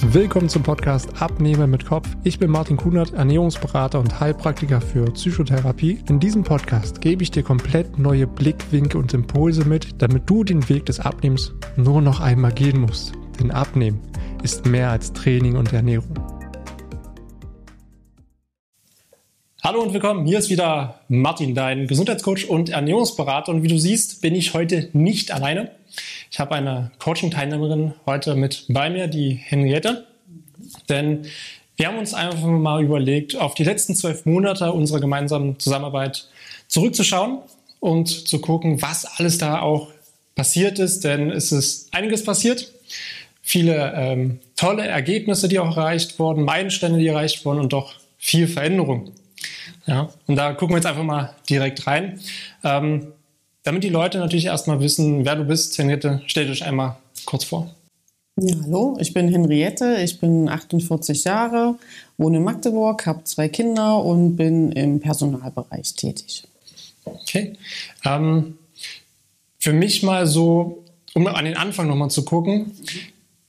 Willkommen zum Podcast Abnehmen mit Kopf. Ich bin Martin Kunert, Ernährungsberater und Heilpraktiker für Psychotherapie. In diesem Podcast gebe ich dir komplett neue Blickwinkel und Impulse mit, damit du den Weg des Abnehmens nur noch einmal gehen musst. Denn Abnehmen ist mehr als Training und Ernährung. Hallo und willkommen. Hier ist wieder Martin, dein Gesundheitscoach und Ernährungsberater. Und wie du siehst, bin ich heute nicht alleine. Ich habe eine Coaching-Teilnehmerin heute mit bei mir, die Henriette. Denn wir haben uns einfach mal überlegt, auf die letzten zwölf Monate unserer gemeinsamen Zusammenarbeit zurückzuschauen und zu gucken, was alles da auch passiert ist. Denn es ist einiges passiert. Viele ähm, tolle Ergebnisse, die auch erreicht wurden, Meilensteine, die erreicht wurden und doch viel Veränderung. Ja, und da gucken wir jetzt einfach mal direkt rein. Ähm, damit die Leute natürlich erstmal wissen, wer du bist, Henriette, stell dich einmal kurz vor. Ja, hallo, ich bin Henriette, ich bin 48 Jahre, wohne in Magdeburg, habe zwei Kinder und bin im Personalbereich tätig. Okay. Ähm, für mich mal so, um an den Anfang nochmal zu gucken,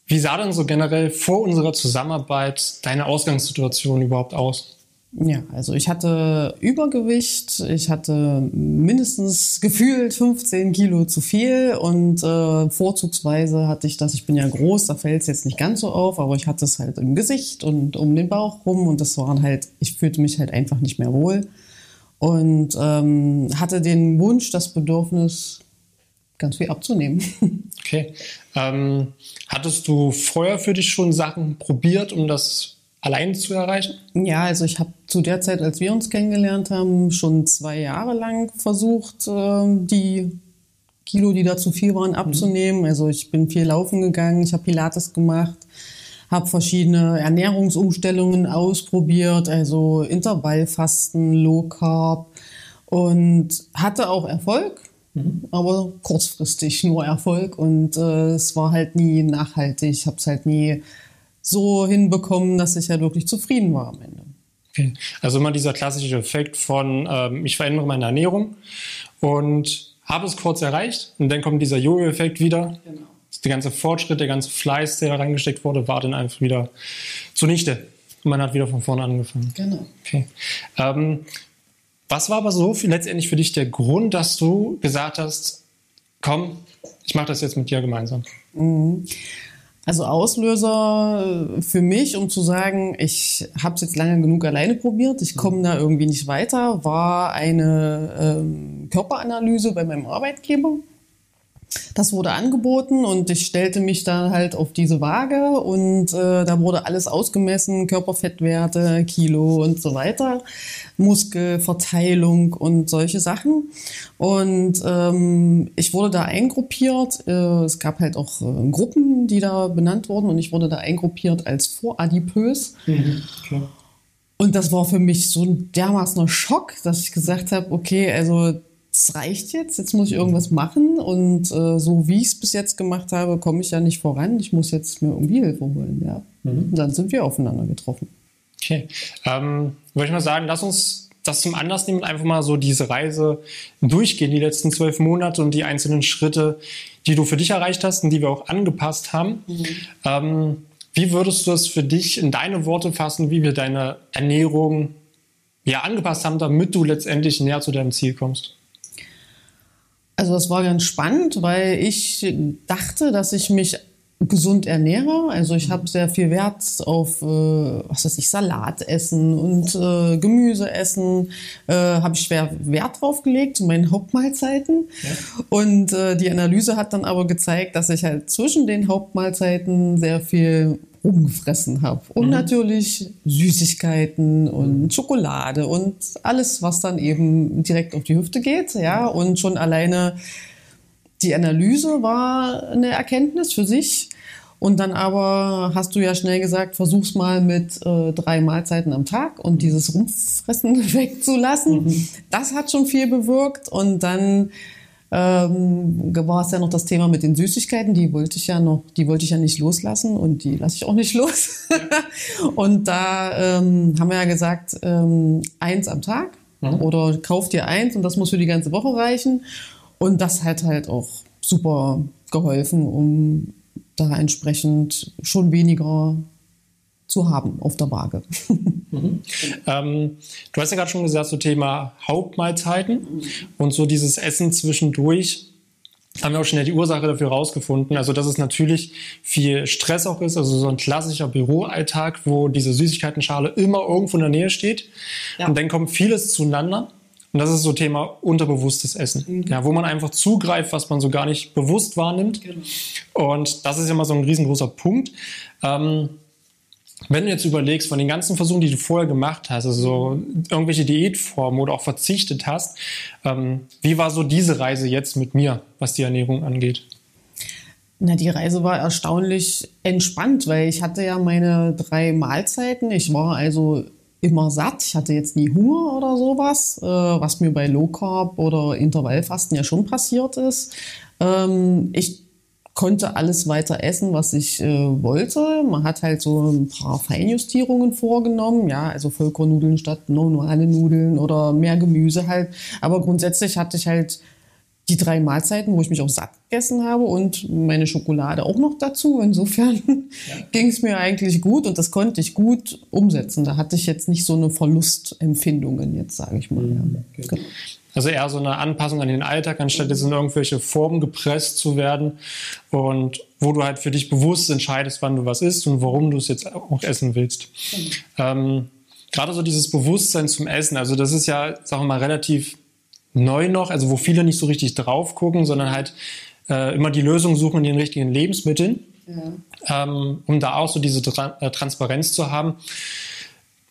wie sah denn so generell vor unserer Zusammenarbeit deine Ausgangssituation überhaupt aus? Ja, also ich hatte Übergewicht, ich hatte mindestens gefühlt 15 Kilo zu viel und äh, vorzugsweise hatte ich das, ich bin ja groß, da fällt es jetzt nicht ganz so auf, aber ich hatte es halt im Gesicht und um den Bauch rum und das waren halt, ich fühlte mich halt einfach nicht mehr wohl und ähm, hatte den Wunsch, das Bedürfnis, ganz viel abzunehmen. Okay. Ähm, hattest du vorher für dich schon Sachen probiert, um das allein zu erreichen? Ja, also ich habe zu der Zeit, als wir uns kennengelernt haben, schon zwei Jahre lang versucht, ähm, die Kilo, die da zu viel waren, abzunehmen. Also ich bin viel laufen gegangen, ich habe Pilates gemacht, habe verschiedene Ernährungsumstellungen ausprobiert, also Intervallfasten, Low Carb und hatte auch Erfolg. Mhm. Aber kurzfristig nur Erfolg und äh, es war halt nie nachhaltig. Ich habe es halt nie so hinbekommen, dass ich ja wirklich zufrieden war am Ende. Okay. Also immer dieser klassische Effekt von, ähm, ich verändere meine Ernährung und habe es kurz erreicht und dann kommt dieser Jojo-Effekt wieder. Genau. Der ganze Fortschritt, der ganze Fleiß, der da reingesteckt wurde, war dann einfach wieder zunichte. Und man hat wieder von vorne angefangen. Genau. Okay. Ähm, was war aber so für, letztendlich für dich der Grund, dass du gesagt hast, komm, ich mache das jetzt mit dir gemeinsam? Mhm. Also Auslöser für mich, um zu sagen, ich habe es jetzt lange genug alleine probiert, ich komme da irgendwie nicht weiter, war eine ähm, Körperanalyse bei meinem Arbeitgeber. Das wurde angeboten und ich stellte mich dann halt auf diese Waage und äh, da wurde alles ausgemessen, Körperfettwerte, Kilo und so weiter, Muskelverteilung und solche Sachen. Und ähm, ich wurde da eingruppiert. Äh, es gab halt auch äh, Gruppen, die da benannt wurden und ich wurde da eingruppiert als voradipös. Mhm, klar. Und das war für mich so ein dermaßener Schock, dass ich gesagt habe, okay, also das reicht jetzt, jetzt muss ich irgendwas machen und äh, so wie ich es bis jetzt gemacht habe, komme ich ja nicht voran. Ich muss jetzt mir irgendwie Hilfe holen. Ja. Mhm. Und dann sind wir aufeinander getroffen. Okay. Ähm, würde ich mal sagen, lass uns das zum Anlass nehmen und einfach mal so diese Reise durchgehen, die letzten zwölf Monate und die einzelnen Schritte, die du für dich erreicht hast und die wir auch angepasst haben. Mhm. Ähm, wie würdest du das für dich in deine Worte fassen, wie wir deine Ernährung ja, angepasst haben, damit du letztendlich näher zu deinem Ziel kommst? Also das war ganz spannend, weil ich dachte, dass ich mich gesund ernähre. Also ich habe sehr viel Wert auf, äh, was weiß ich, Salat essen und äh, Gemüse essen. Äh, habe ich schwer Wert drauf gelegt zu meinen Hauptmahlzeiten. Ja. Und äh, die Analyse hat dann aber gezeigt, dass ich halt zwischen den Hauptmahlzeiten sehr viel rumgefressen habe. Und mhm. natürlich Süßigkeiten und mhm. Schokolade und alles, was dann eben direkt auf die Hüfte geht. Ja, und schon alleine die Analyse war eine Erkenntnis für sich. Und dann aber hast du ja schnell gesagt, versuch's mal mit äh, drei Mahlzeiten am Tag und dieses Rumfressen wegzulassen. Mhm. Das hat schon viel bewirkt. Und dann ähm, war es ja noch das Thema mit den Süßigkeiten, die wollte ich ja noch, die wollte ich ja nicht loslassen und die lasse ich auch nicht los. und da ähm, haben wir ja gesagt, ähm, eins am Tag mhm. oder kauf dir eins und das muss für die ganze Woche reichen. Und das hat halt auch super geholfen, um da entsprechend schon weniger zu haben auf der Waage. Mhm. Ähm, du hast ja gerade schon gesagt, so Thema Hauptmahlzeiten und so dieses Essen zwischendurch haben wir auch schnell die Ursache dafür rausgefunden. Also, dass es natürlich viel Stress auch ist, also so ein klassischer Büroalltag, wo diese Süßigkeitenschale immer irgendwo in der Nähe steht. Ja. Und dann kommt vieles zueinander. Und das ist so Thema unterbewusstes Essen, mhm. ja, wo man einfach zugreift, was man so gar nicht bewusst wahrnimmt. Genau. Und das ist ja mal so ein riesengroßer Punkt. Ähm, wenn du jetzt überlegst, von den ganzen Versuchen, die du vorher gemacht hast, also so irgendwelche Diätformen oder auch verzichtet hast, ähm, wie war so diese Reise jetzt mit mir, was die Ernährung angeht? Na, die Reise war erstaunlich entspannt, weil ich hatte ja meine drei Mahlzeiten. Ich war also immer satt. Ich hatte jetzt nie Hunger oder sowas, äh, was mir bei Low Carb oder Intervallfasten ja schon passiert ist. Ähm, ich konnte alles weiter essen, was ich äh, wollte. Man hat halt so ein paar Feinjustierungen vorgenommen, ja, also Vollkornnudeln statt normale Nudeln oder mehr Gemüse halt. Aber grundsätzlich hatte ich halt die drei Mahlzeiten, wo ich mich auch satt gegessen habe und meine Schokolade auch noch dazu. Insofern ja. ging es mir eigentlich gut und das konnte ich gut umsetzen. Da hatte ich jetzt nicht so eine Verlustempfindungen jetzt, sage ich mal. Mhm. Ja. Genau. Also eher so eine Anpassung an den Alltag, anstatt jetzt in irgendwelche Formen gepresst zu werden und wo du halt für dich bewusst entscheidest, wann du was isst und warum du es jetzt auch essen willst. Mhm. Ähm, Gerade so dieses Bewusstsein zum Essen, also das ist ja, sagen wir mal, relativ neu noch, also wo viele nicht so richtig drauf gucken, sondern halt äh, immer die Lösung suchen in den richtigen Lebensmitteln, ja. ähm, um da auch so diese Tra äh, Transparenz zu haben.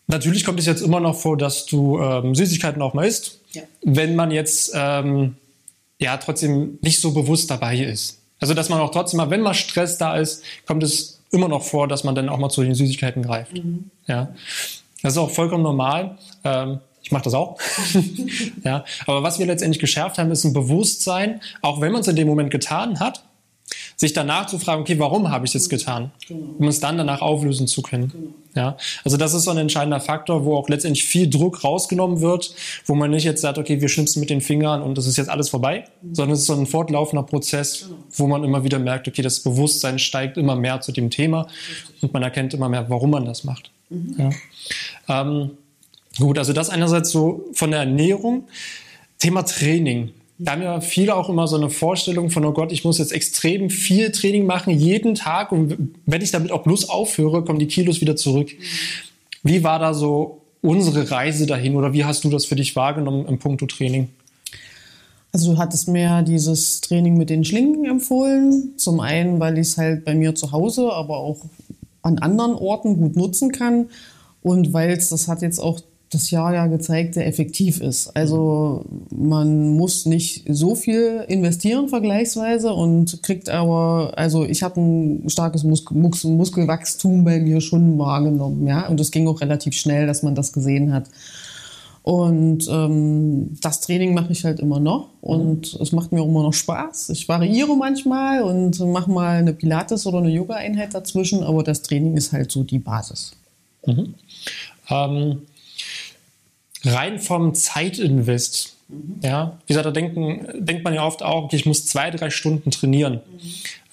Natürlich kommt es jetzt immer noch vor, dass du ähm, Süßigkeiten auch mal isst, ja. wenn man jetzt ähm, ja trotzdem nicht so bewusst dabei ist. Also dass man auch trotzdem mal, wenn mal Stress da ist, kommt es immer noch vor, dass man dann auch mal zu den Süßigkeiten greift. Mhm. Ja, das ist auch vollkommen normal. Ähm, ich mache das auch. ja, aber was wir letztendlich geschärft haben, ist ein Bewusstsein, auch wenn man es in dem Moment getan hat, sich danach zu fragen, okay, warum habe ich das getan? Genau. Um es dann danach auflösen zu können. Genau. Ja, also das ist so ein entscheidender Faktor, wo auch letztendlich viel Druck rausgenommen wird, wo man nicht jetzt sagt, okay, wir schnipsen mit den Fingern und das ist jetzt alles vorbei, mhm. sondern es ist so ein fortlaufender Prozess, genau. wo man immer wieder merkt, okay, das Bewusstsein steigt immer mehr zu dem Thema Richtig. und man erkennt immer mehr, warum man das macht. Mhm. Ja. Ähm, gut, also das einerseits so von der Ernährung. Thema Training. Da haben ja viele auch immer so eine Vorstellung von, oh Gott, ich muss jetzt extrem viel Training machen, jeden Tag. Und wenn ich damit auch bloß aufhöre, kommen die Kilos wieder zurück. Wie war da so unsere Reise dahin oder wie hast du das für dich wahrgenommen im Punkto Training? Also du hattest mir dieses Training mit den Schlingen empfohlen. Zum einen, weil ich es halt bei mir zu Hause, aber auch an anderen Orten gut nutzen kann. Und weil es, das hat jetzt auch das Jahr ja gezeigt, sehr effektiv ist. Also man muss nicht so viel investieren vergleichsweise und kriegt aber, also ich habe ein starkes Mus Mus Muskelwachstum bei mir schon wahrgenommen, ja, und es ging auch relativ schnell, dass man das gesehen hat. Und ähm, das Training mache ich halt immer noch und mhm. es macht mir auch immer noch Spaß. Ich variiere manchmal und mache mal eine Pilates- oder eine Yoga-Einheit dazwischen, aber das Training ist halt so die Basis. Mhm. Ähm rein vom Zeitinvest, mhm. ja, wie gesagt, da denken, denkt man ja oft auch, okay, ich muss zwei, drei Stunden trainieren. Mhm.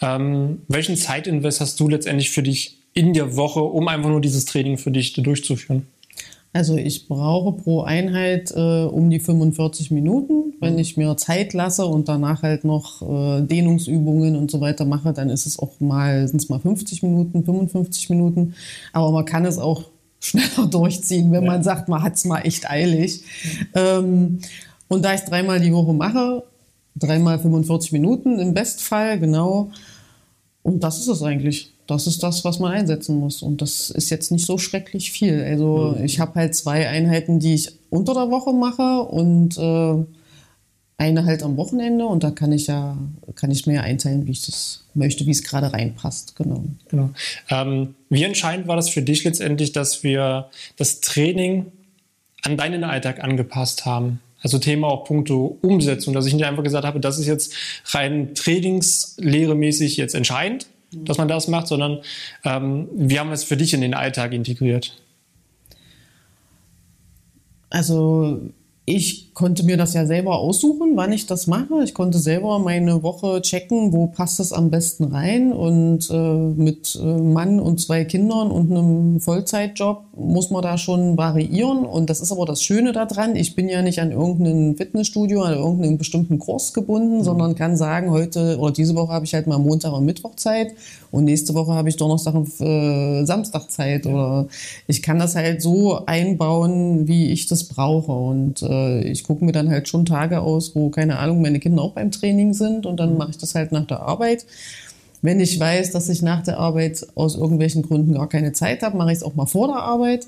Ähm, welchen Zeitinvest hast du letztendlich für dich in der Woche, um einfach nur dieses Training für dich durchzuführen? Also ich brauche pro Einheit äh, um die 45 Minuten. Wenn mhm. ich mir Zeit lasse und danach halt noch äh, Dehnungsübungen und so weiter mache, dann ist es auch mal, sind es mal 50 Minuten, 55 Minuten. Aber man kann es auch schneller durchziehen, wenn ja. man sagt, man hat es mal echt eilig. Ähm, und da ich es dreimal die Woche mache, dreimal 45 Minuten im Bestfall, genau. Und das ist es eigentlich. Das ist das, was man einsetzen muss. Und das ist jetzt nicht so schrecklich viel. Also mhm. ich habe halt zwei Einheiten, die ich unter der Woche mache und äh, eine halt am Wochenende und da kann ich ja, kann ich mir einteilen, wie ich das möchte, wie es gerade reinpasst. Genau. genau. Ähm, wie entscheidend war das für dich letztendlich, dass wir das Training an deinen Alltag angepasst haben? Also Thema auch Punkte Umsetzung, dass ich nicht einfach gesagt habe, das ist jetzt rein trainingslehremäßig jetzt entscheidend, mhm. dass man das macht, sondern ähm, wir haben es für dich in den Alltag integriert. Also ich konnte mir das ja selber aussuchen, wann ich das mache. Ich konnte selber meine Woche checken, wo passt es am besten rein. Und äh, mit äh, Mann und zwei Kindern und einem Vollzeitjob muss man da schon variieren. Und das ist aber das Schöne daran. Ich bin ja nicht an irgendein Fitnessstudio, an irgendeinen bestimmten Kurs gebunden, mhm. sondern kann sagen, heute oder diese Woche habe ich halt mal Montag und Mittwoch Zeit und nächste Woche habe ich Donnerstag und äh, Samstag Zeit. Ja. Oder ich kann das halt so einbauen, wie ich das brauche. Und äh, ich gucke mir dann halt schon Tage aus, wo, keine Ahnung, meine Kinder auch beim Training sind und dann mhm. mache ich das halt nach der Arbeit. Wenn ich weiß, dass ich nach der Arbeit aus irgendwelchen Gründen gar keine Zeit habe, mache ich es auch mal vor der Arbeit.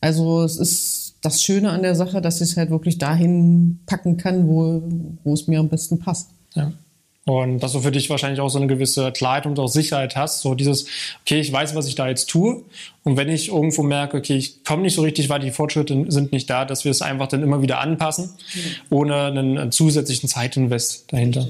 Also es ist das Schöne an der Sache, dass ich es halt wirklich dahin packen kann, wo, wo es mir am besten passt. Ja. Und dass du für dich wahrscheinlich auch so eine gewisse Klarheit und auch Sicherheit hast. So dieses, okay, ich weiß, was ich da jetzt tue. Und wenn ich irgendwo merke, okay, ich komme nicht so richtig, weil die Fortschritte sind nicht da, dass wir es einfach dann immer wieder anpassen, mhm. ohne einen zusätzlichen Zeitinvest dahinter.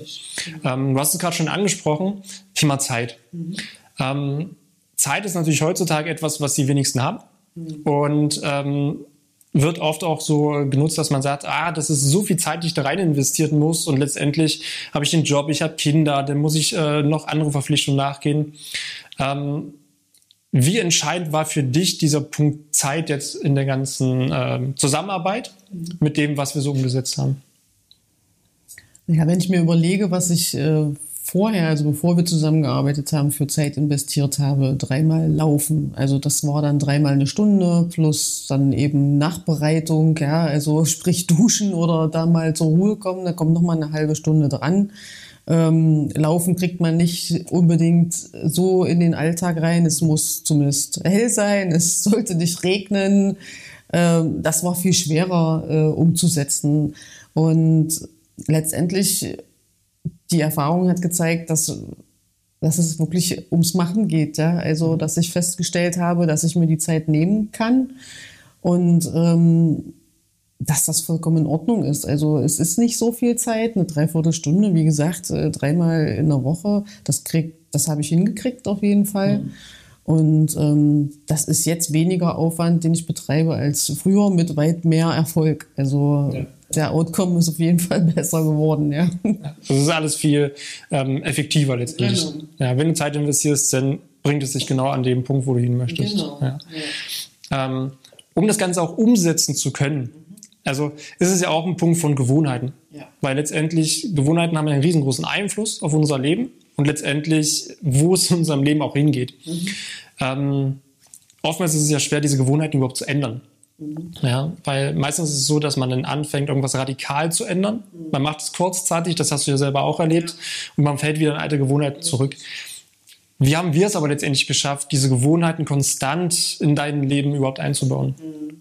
Ähm, du hast es gerade schon angesprochen, Thema Zeit. Mhm. Ähm, Zeit ist natürlich heutzutage etwas, was die wenigsten haben. Mhm. Und ähm, wird oft auch so genutzt, dass man sagt, ah, das ist so viel Zeit, die ich da rein investieren muss und letztendlich habe ich den Job, ich habe Kinder, dann muss ich äh, noch andere Verpflichtungen nachgehen. Ähm, wie entscheidend war für dich dieser Punkt Zeit jetzt in der ganzen äh, Zusammenarbeit mit dem, was wir so umgesetzt haben? Ja, wenn ich mir überlege, was ich äh, vorher, also bevor wir zusammengearbeitet haben, für Zeit investiert habe, dreimal laufen. Also das war dann dreimal eine Stunde plus dann eben Nachbereitung, ja, also sprich duschen oder da mal zur Ruhe kommen, da kommt noch mal eine halbe Stunde dran. Ähm, Laufen kriegt man nicht unbedingt so in den Alltag rein. Es muss zumindest hell sein, es sollte nicht regnen. Ähm, das war viel schwerer äh, umzusetzen. Und letztendlich die Erfahrung hat gezeigt, dass, dass es wirklich ums Machen geht. Ja? Also, mhm. dass ich festgestellt habe, dass ich mir die Zeit nehmen kann und ähm, dass das vollkommen in Ordnung ist. Also es ist nicht so viel Zeit, eine Dreiviertelstunde, wie gesagt, äh, dreimal in der Woche. Das krieg, das habe ich hingekriegt auf jeden Fall. Mhm. Und ähm, das ist jetzt weniger Aufwand, den ich betreibe als früher mit weit mehr Erfolg. Also ja der Outcome ist auf jeden Fall besser geworden, ja. Das ist alles viel ähm, effektiver letztendlich. Genau. Ja, wenn du Zeit investierst, dann bringt es dich genau an dem Punkt, wo du hin möchtest. Genau. Ja. Ja. Ähm, um das Ganze auch umsetzen zu können, also ist es ja auch ein Punkt von Gewohnheiten. Ja. Weil letztendlich Gewohnheiten haben einen riesengroßen Einfluss auf unser Leben und letztendlich, wo es in unserem Leben auch hingeht. Mhm. Ähm, oftmals ist es ja schwer, diese Gewohnheiten überhaupt zu ändern. Ja, weil meistens ist es so, dass man dann anfängt, irgendwas radikal zu ändern. Man macht es kurzzeitig, das hast du ja selber auch erlebt, und man fällt wieder in alte Gewohnheiten zurück. Wie haben wir es aber letztendlich geschafft, diese Gewohnheiten konstant in dein Leben überhaupt einzubauen? Mhm.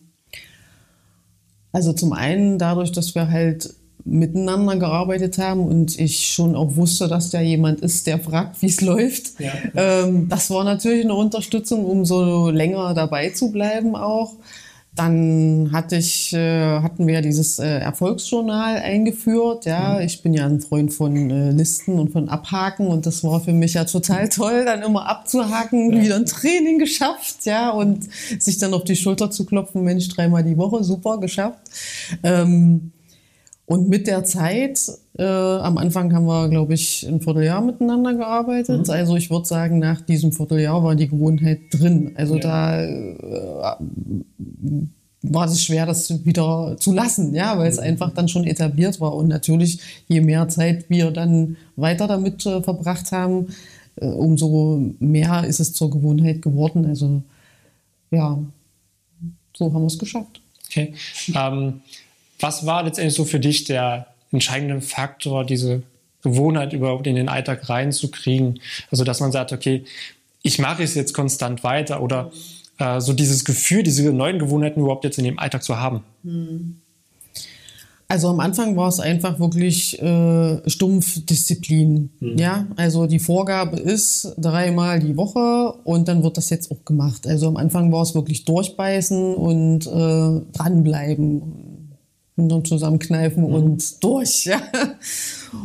Also zum einen dadurch, dass wir halt miteinander gearbeitet haben und ich schon auch wusste, dass da jemand ist, der fragt, wie es läuft. Ja. Ähm, das war natürlich eine Unterstützung, um so länger dabei zu bleiben auch. Dann hatte ich, äh, hatten wir dieses äh, Erfolgsjournal eingeführt. Ja, mhm. ich bin ja ein Freund von äh, Listen und von Abhaken und das war für mich ja total toll, dann immer abzuhaken, ja. wieder ein Training geschafft, ja, und sich dann auf die Schulter zu klopfen, Mensch, dreimal die Woche, super geschafft. Ähm, und mit der Zeit, äh, am Anfang haben wir, glaube ich, ein Vierteljahr miteinander gearbeitet. Mhm. Also ich würde sagen, nach diesem Vierteljahr war die Gewohnheit drin. Also ja. da äh, war es schwer, das wieder zu lassen, ja, weil es mhm. einfach dann schon etabliert war. Und natürlich, je mehr Zeit wir dann weiter damit äh, verbracht haben, äh, umso mehr ist es zur Gewohnheit geworden. Also ja, so haben wir es geschafft. Okay. Ähm was war letztendlich so für dich der entscheidende Faktor, diese Gewohnheit überhaupt in den Alltag reinzukriegen? Also, dass man sagt, okay, ich mache es jetzt konstant weiter oder äh, so dieses Gefühl, diese neuen Gewohnheiten überhaupt jetzt in dem Alltag zu haben? Also am Anfang war es einfach wirklich äh, stumpf Disziplin. Mhm. Ja, also die Vorgabe ist dreimal die Woche und dann wird das jetzt auch gemacht. Also am Anfang war es wirklich durchbeißen und äh, dranbleiben Hintern zusammenkneifen mhm. und durch. Ja.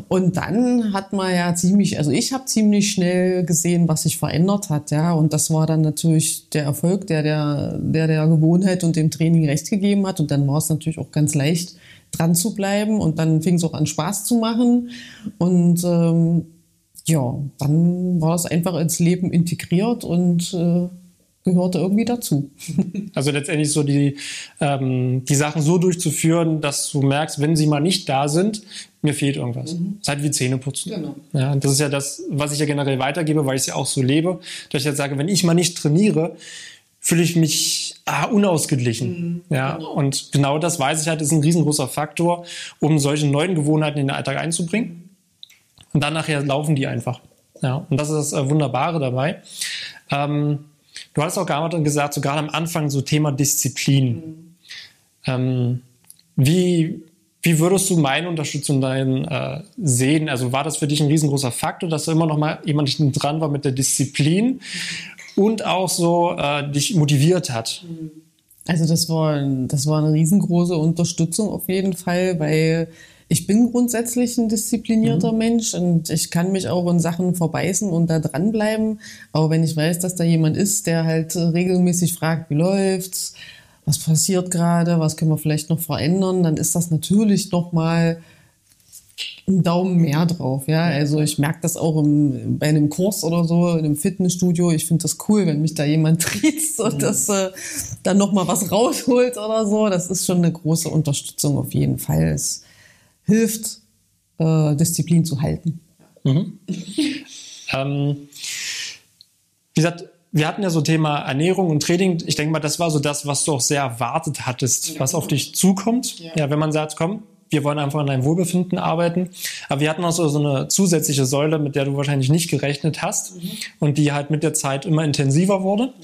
Und dann hat man ja ziemlich, also ich habe ziemlich schnell gesehen, was sich verändert hat, ja. Und das war dann natürlich der Erfolg, der der, der, der Gewohnheit und dem Training recht gegeben hat. Und dann war es natürlich auch ganz leicht, dran zu bleiben und dann fing es auch an Spaß zu machen und ähm, ja, dann war es einfach ins Leben integriert und äh, gehörte irgendwie dazu. Also letztendlich so die, ähm, die Sachen so durchzuführen, dass du merkst, wenn sie mal nicht da sind, mir fehlt irgendwas. Mhm. Das ist halt wie Zähneputzen. Genau. Ja, das ist ja das, was ich ja generell weitergebe, weil ich es ja auch so lebe, dass ich jetzt sage, wenn ich mal nicht trainiere, fühle ich mich ah, unausgeglichen. Mhm. Ja, genau. und genau das weiß ich halt, ist ein riesengroßer Faktor, um solche neuen Gewohnheiten in den Alltag einzubringen. Und dann nachher laufen die einfach. Ja, und das ist das äh, Wunderbare dabei. Ähm, Du hast auch gerade gesagt, so gerade am Anfang so Thema Disziplin. Mhm. Ähm, wie, wie würdest du meine Unterstützung dahin äh, sehen? Also war das für dich ein riesengroßer Faktor, dass da immer noch mal jemand dran war mit der Disziplin und auch so äh, dich motiviert hat? Also das war, das war eine riesengroße Unterstützung auf jeden Fall, weil ich bin grundsätzlich ein disziplinierter mhm. Mensch und ich kann mich auch in Sachen verbeißen und da dranbleiben. Aber wenn ich weiß, dass da jemand ist, der halt regelmäßig fragt, wie läuft's, was passiert gerade, was können wir vielleicht noch verändern, dann ist das natürlich noch mal einen Daumen mehr drauf. Ja, also ich merke das auch im, bei einem Kurs oder so, in einem Fitnessstudio. Ich finde das cool, wenn mich da jemand triezt und das äh, dann noch mal was rausholt oder so. Das ist schon eine große Unterstützung auf jeden Fall. Es hilft, äh, Disziplin zu halten. Mhm. ähm, wie gesagt, wir hatten ja so Thema Ernährung und Training. Ich denke mal, das war so das, was du auch sehr erwartet hattest, ja. was auf dich zukommt. Ja. ja. wenn man sagt, komm, wir wollen einfach an deinem Wohlbefinden arbeiten. Aber wir hatten auch so, so eine zusätzliche Säule, mit der du wahrscheinlich nicht gerechnet hast mhm. und die halt mit der Zeit immer intensiver wurde.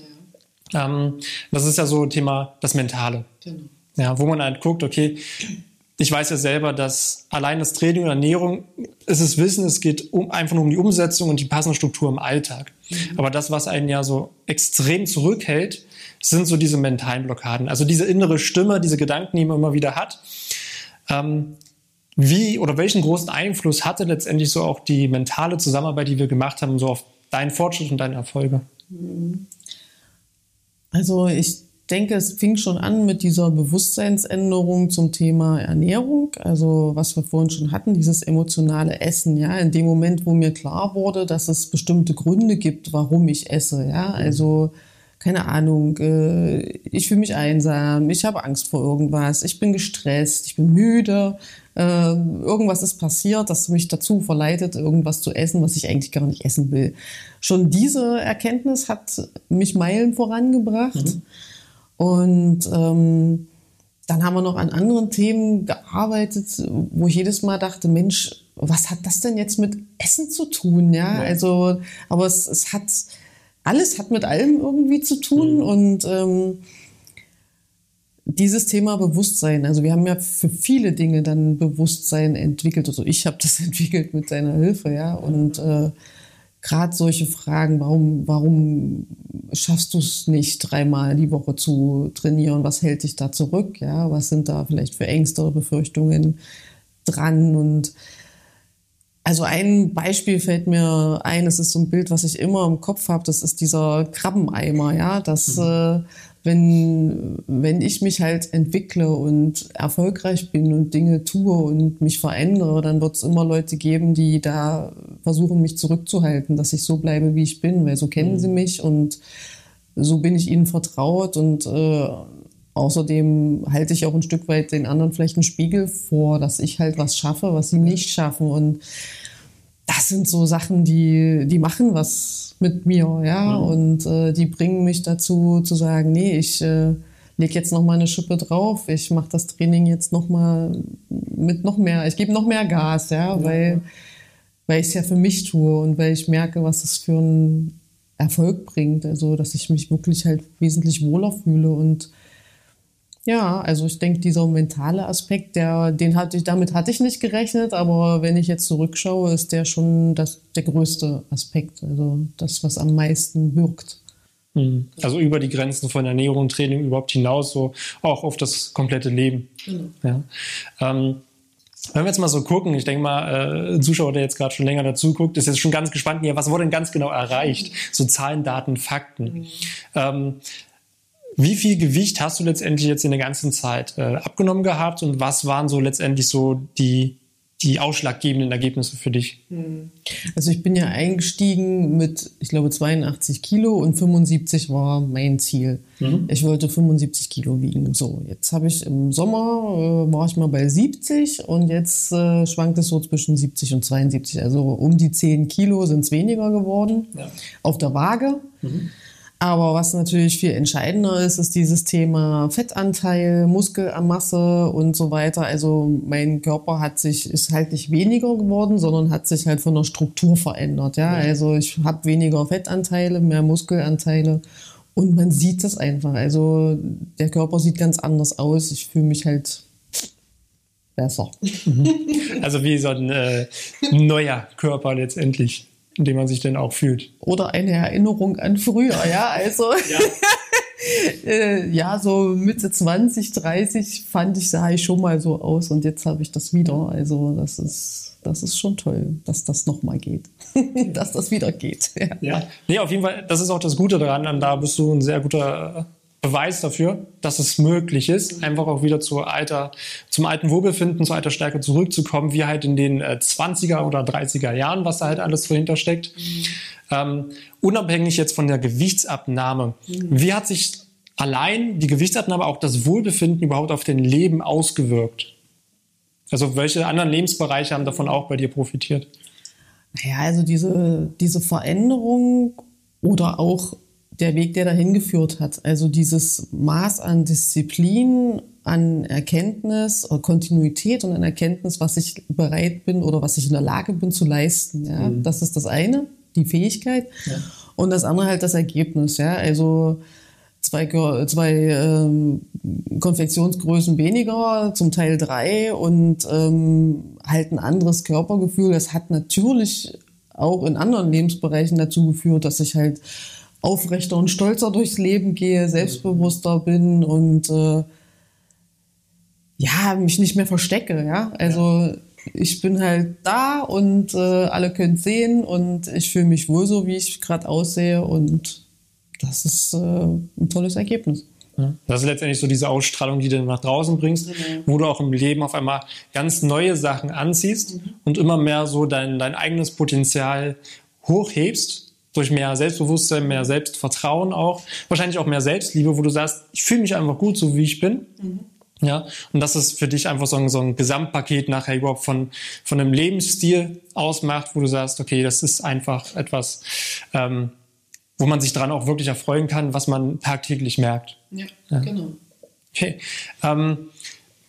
Ja. Ähm, das ist ja so Thema das Mentale. Genau. Ja, wo man halt guckt, okay, ich weiß ja selber, dass allein das Training und Ernährung ist es Wissen, es geht um, einfach nur um die Umsetzung und die passende Struktur im Alltag. Mhm. Aber das, was einen ja so extrem zurückhält, sind so diese mentalen Blockaden. Also diese innere Stimme, diese Gedanken, die man immer wieder hat. Ähm, wie oder welchen großen Einfluss hatte letztendlich so auch die mentale Zusammenarbeit, die wir gemacht haben, so auf deinen Fortschritt und deine Erfolge? Also ich denke, es fing schon an mit dieser Bewusstseinsänderung zum Thema Ernährung. Also was wir vorhin schon hatten, dieses emotionale Essen. Ja, in dem Moment, wo mir klar wurde, dass es bestimmte Gründe gibt, warum ich esse. Ja, also keine Ahnung, äh, ich fühle mich einsam, ich habe Angst vor irgendwas, ich bin gestresst, ich bin müde, äh, irgendwas ist passiert, das mich dazu verleitet, irgendwas zu essen, was ich eigentlich gar nicht essen will. Schon diese Erkenntnis hat mich Meilen vorangebracht. Mhm. Und ähm, dann haben wir noch an anderen Themen gearbeitet, wo ich jedes Mal dachte, Mensch, was hat das denn jetzt mit Essen zu tun? Ja, also, aber es, es hat, alles hat mit allem irgendwie zu tun mhm. und ähm, dieses Thema Bewusstsein, also wir haben ja für viele Dinge dann Bewusstsein entwickelt, also ich habe das entwickelt mit deiner Hilfe, ja, und äh, gerade solche Fragen, warum, warum schaffst du es nicht, dreimal die Woche zu trainieren? Was hält dich da zurück? Ja, was sind da vielleicht für Ängste oder Befürchtungen dran? Und also ein Beispiel fällt mir ein, es ist so ein Bild, was ich immer im Kopf habe, das ist dieser Krabbeneimer, ja, das mhm. äh, wenn, wenn ich mich halt entwickle und erfolgreich bin und Dinge tue und mich verändere, dann wird es immer Leute geben, die da versuchen, mich zurückzuhalten, dass ich so bleibe, wie ich bin, weil so kennen mhm. sie mich und so bin ich ihnen vertraut und äh, außerdem halte ich auch ein Stück weit den anderen vielleicht einen Spiegel vor, dass ich halt was schaffe, was sie nicht schaffen und das sind so Sachen, die, die machen was mit mir, ja, mhm. und äh, die bringen mich dazu zu sagen, nee, ich äh, lege jetzt noch mal eine Schippe drauf, ich mache das Training jetzt noch mal mit noch mehr, ich gebe noch mehr Gas, ja, mhm. weil, weil ich es ja für mich tue und weil ich merke, was es für einen Erfolg bringt, also dass ich mich wirklich halt wesentlich wohler fühle und ja, also ich denke, dieser mentale Aspekt, der, den hatte ich, damit hatte ich nicht gerechnet, aber wenn ich jetzt zurückschaue, ist der schon das, der größte Aspekt, also das, was am meisten wirkt. Hm. Also über die Grenzen von Ernährung und Training überhaupt hinaus, so auch auf das komplette Leben. Genau. Ja. Ähm, wenn wir jetzt mal so gucken, ich denke mal, äh, ein Zuschauer, der jetzt gerade schon länger dazu guckt, ist jetzt schon ganz gespannt, ja, was wurde denn ganz genau erreicht? So Zahlen, Daten, Fakten. Mhm. Ähm, Wie viel Gewicht hast du letztendlich jetzt in der ganzen Zeit äh, abgenommen gehabt und was waren so letztendlich so die die ausschlaggebenden Ergebnisse für dich? Also ich bin ja eingestiegen mit, ich glaube, 82 Kilo und 75 war mein Ziel. Mhm. Ich wollte 75 Kilo wiegen. So, jetzt habe ich im Sommer, äh, war ich mal bei 70 und jetzt äh, schwankt es so zwischen 70 und 72. Also um die 10 Kilo sind es weniger geworden ja. auf der Waage. Mhm. Aber was natürlich viel entscheidender ist, ist dieses Thema Fettanteil, Muskelmasse und so weiter. Also mein Körper hat sich, ist halt nicht weniger geworden, sondern hat sich halt von der Struktur verändert. Ja, also ich habe weniger Fettanteile, mehr Muskelanteile und man sieht das einfach. Also der Körper sieht ganz anders aus. Ich fühle mich halt besser. Also wie so ein äh, neuer Körper letztendlich in dem man sich dann auch fühlt. Oder eine Erinnerung an früher, ja, also. ja. äh, ja, so Mitte 20, 30 fand ich, sah ich schon mal so aus und jetzt habe ich das wieder. Also das ist, das ist schon toll, dass das nochmal geht. dass das wieder geht. Ja. ja. Nee, auf jeden Fall, das ist auch das Gute daran. Da bist du ein sehr guter Beweis dafür, dass es möglich ist, einfach auch wieder zu alter, zum alten Wohlbefinden, zur alter Stärke zurückzukommen, wie halt in den äh, 20er oder 30er Jahren, was da halt alles dahinter steckt. Mhm. Ähm, unabhängig jetzt von der Gewichtsabnahme, mhm. wie hat sich allein die Gewichtsabnahme, auch das Wohlbefinden überhaupt auf dein Leben ausgewirkt? Also welche anderen Lebensbereiche haben davon auch bei dir profitiert? Naja, also diese, diese Veränderung oder auch der Weg, der dahin geführt hat. Also dieses Maß an Disziplin, an Erkenntnis, äh, Kontinuität und an Erkenntnis, was ich bereit bin oder was ich in der Lage bin zu leisten. Ja? Mhm. Das ist das eine, die Fähigkeit. Ja. Und das andere halt das Ergebnis. Ja? Also zwei, zwei ähm, Konfektionsgrößen weniger, zum Teil drei und ähm, halt ein anderes Körpergefühl. Das hat natürlich auch in anderen Lebensbereichen dazu geführt, dass ich halt aufrechter und stolzer durchs Leben gehe, selbstbewusster bin und äh, ja, mich nicht mehr verstecke, ja. Also ja. ich bin halt da und äh, alle können sehen und ich fühle mich wohl so, wie ich gerade aussehe und das ist äh, ein tolles Ergebnis. Das ist letztendlich so diese Ausstrahlung, die du nach draußen bringst, mhm. wo du auch im Leben auf einmal ganz neue Sachen anziehst mhm. und immer mehr so dein, dein eigenes Potenzial hochhebst durch mehr Selbstbewusstsein, mehr Selbstvertrauen auch, wahrscheinlich auch mehr Selbstliebe, wo du sagst, ich fühle mich einfach gut, so wie ich bin. Mhm. Ja, und das ist für dich einfach so ein, so ein Gesamtpaket nachher überhaupt von, von einem Lebensstil ausmacht, wo du sagst, okay, das ist einfach etwas, ähm, wo man sich dran auch wirklich erfreuen kann, was man tagtäglich merkt. Ja, ja. genau. Okay. Ähm,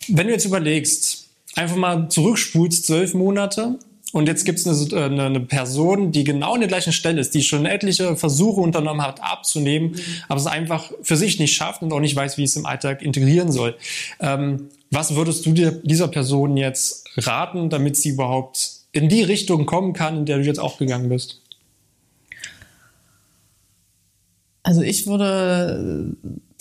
wenn du jetzt überlegst, einfach mal zurückspulst, zwölf Monate, und jetzt gibt es eine, eine, eine, Person, die genau an der gleichen Stelle ist, die schon etliche Versuche unternommen hat, abzunehmen, mhm. aber es einfach für sich nicht schafft und auch nicht weiß, wie es im Alltag integrieren soll. Ähm, was würdest du dir dieser Person jetzt raten, damit sie überhaupt in die Richtung kommen kann, in der du jetzt auch gegangen bist? Also ich würde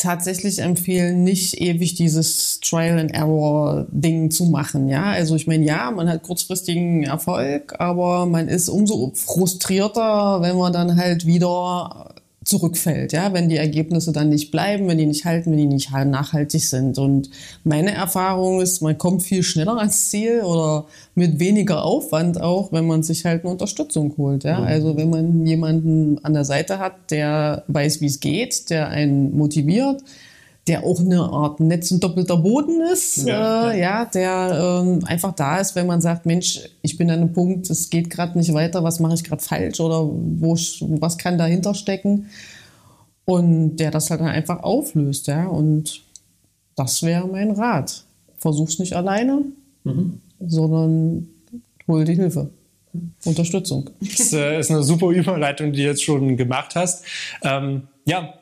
tatsächlich empfehlen, nicht ewig dieses Trial and Error Ding zu machen. Ja, also ich meine, ja, man hat kurzfristigen Erfolg, aber man ist umso frustrierter, wenn man dann halt wieder zurückfällt, ja, wenn die Ergebnisse dann nicht bleiben, wenn die nicht halten, wenn die nicht nachhaltig sind. Und meine Erfahrung ist, man kommt viel schneller ans Ziel oder mit weniger Aufwand auch, wenn man sich halt eine Unterstützung holt, ja. Mhm. Also wenn man jemanden an der Seite hat, der weiß, wie es geht, der einen motiviert, der auch eine Art Netz und doppelter Boden ist, ja, äh, ja. ja der ähm, einfach da ist, wenn man sagt, Mensch, ich bin an einem Punkt, es geht gerade nicht weiter, was mache ich gerade falsch oder wo, was kann dahinter stecken und der das halt dann einfach auflöst, ja und das wäre mein Rat. Versuch's nicht alleine, mhm. sondern hol die Hilfe. Unterstützung. Das äh, ist eine super Überleitung, die du jetzt schon gemacht hast. Ähm, ja,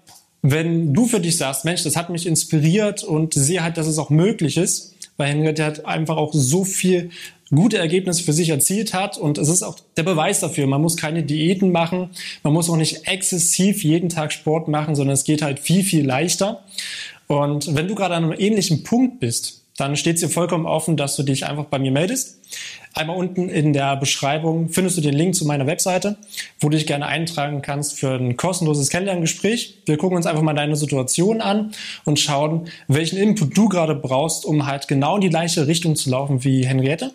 wenn du für dich sagst, Mensch, das hat mich inspiriert und sehe halt, dass es auch möglich ist, weil Henriette hat einfach auch so viel gute Ergebnisse für sich erzielt hat und es ist auch der Beweis dafür. Man muss keine Diäten machen, man muss auch nicht exzessiv jeden Tag Sport machen, sondern es geht halt viel, viel leichter. Und wenn du gerade an einem ähnlichen Punkt bist, dann steht es dir vollkommen offen, dass du dich einfach bei mir meldest. Einmal unten in der Beschreibung findest du den Link zu meiner Webseite, wo du dich gerne eintragen kannst für ein kostenloses Kennenlerngespräch. Wir gucken uns einfach mal deine Situation an und schauen, welchen Input du gerade brauchst, um halt genau in die gleiche Richtung zu laufen wie Henriette.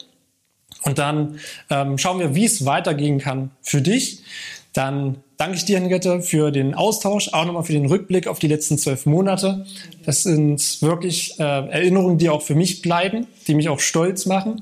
Und dann ähm, schauen wir, wie es weitergehen kann für dich. Dann danke ich dir, Henriette, für den Austausch, auch nochmal für den Rückblick auf die letzten zwölf Monate. Das sind wirklich äh, Erinnerungen, die auch für mich bleiben, die mich auch stolz machen.